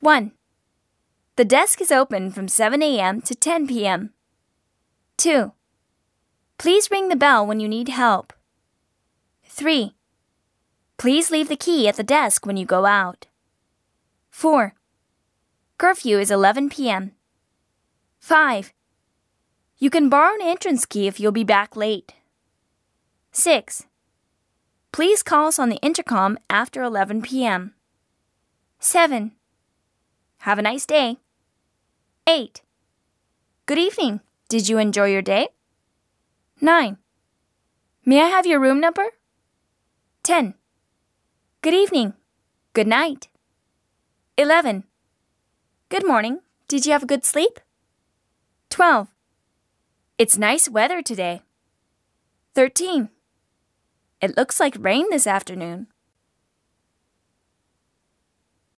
1. The desk is open from 7 a.m. to 10 p.m. 2. Please ring the bell when you need help. 3. Please leave the key at the desk when you go out. 4. Curfew is 11 p.m. 5. You can borrow an entrance key if you'll be back late. 6. Please call us on the intercom after 11 p.m. 7. Have a nice day. 8. Good evening. Did you enjoy your day? 9. May I have your room number? 10. Good evening. Good night. 11. Good morning. Did you have a good sleep? 12. It's nice weather today. 13. It looks like rain this afternoon.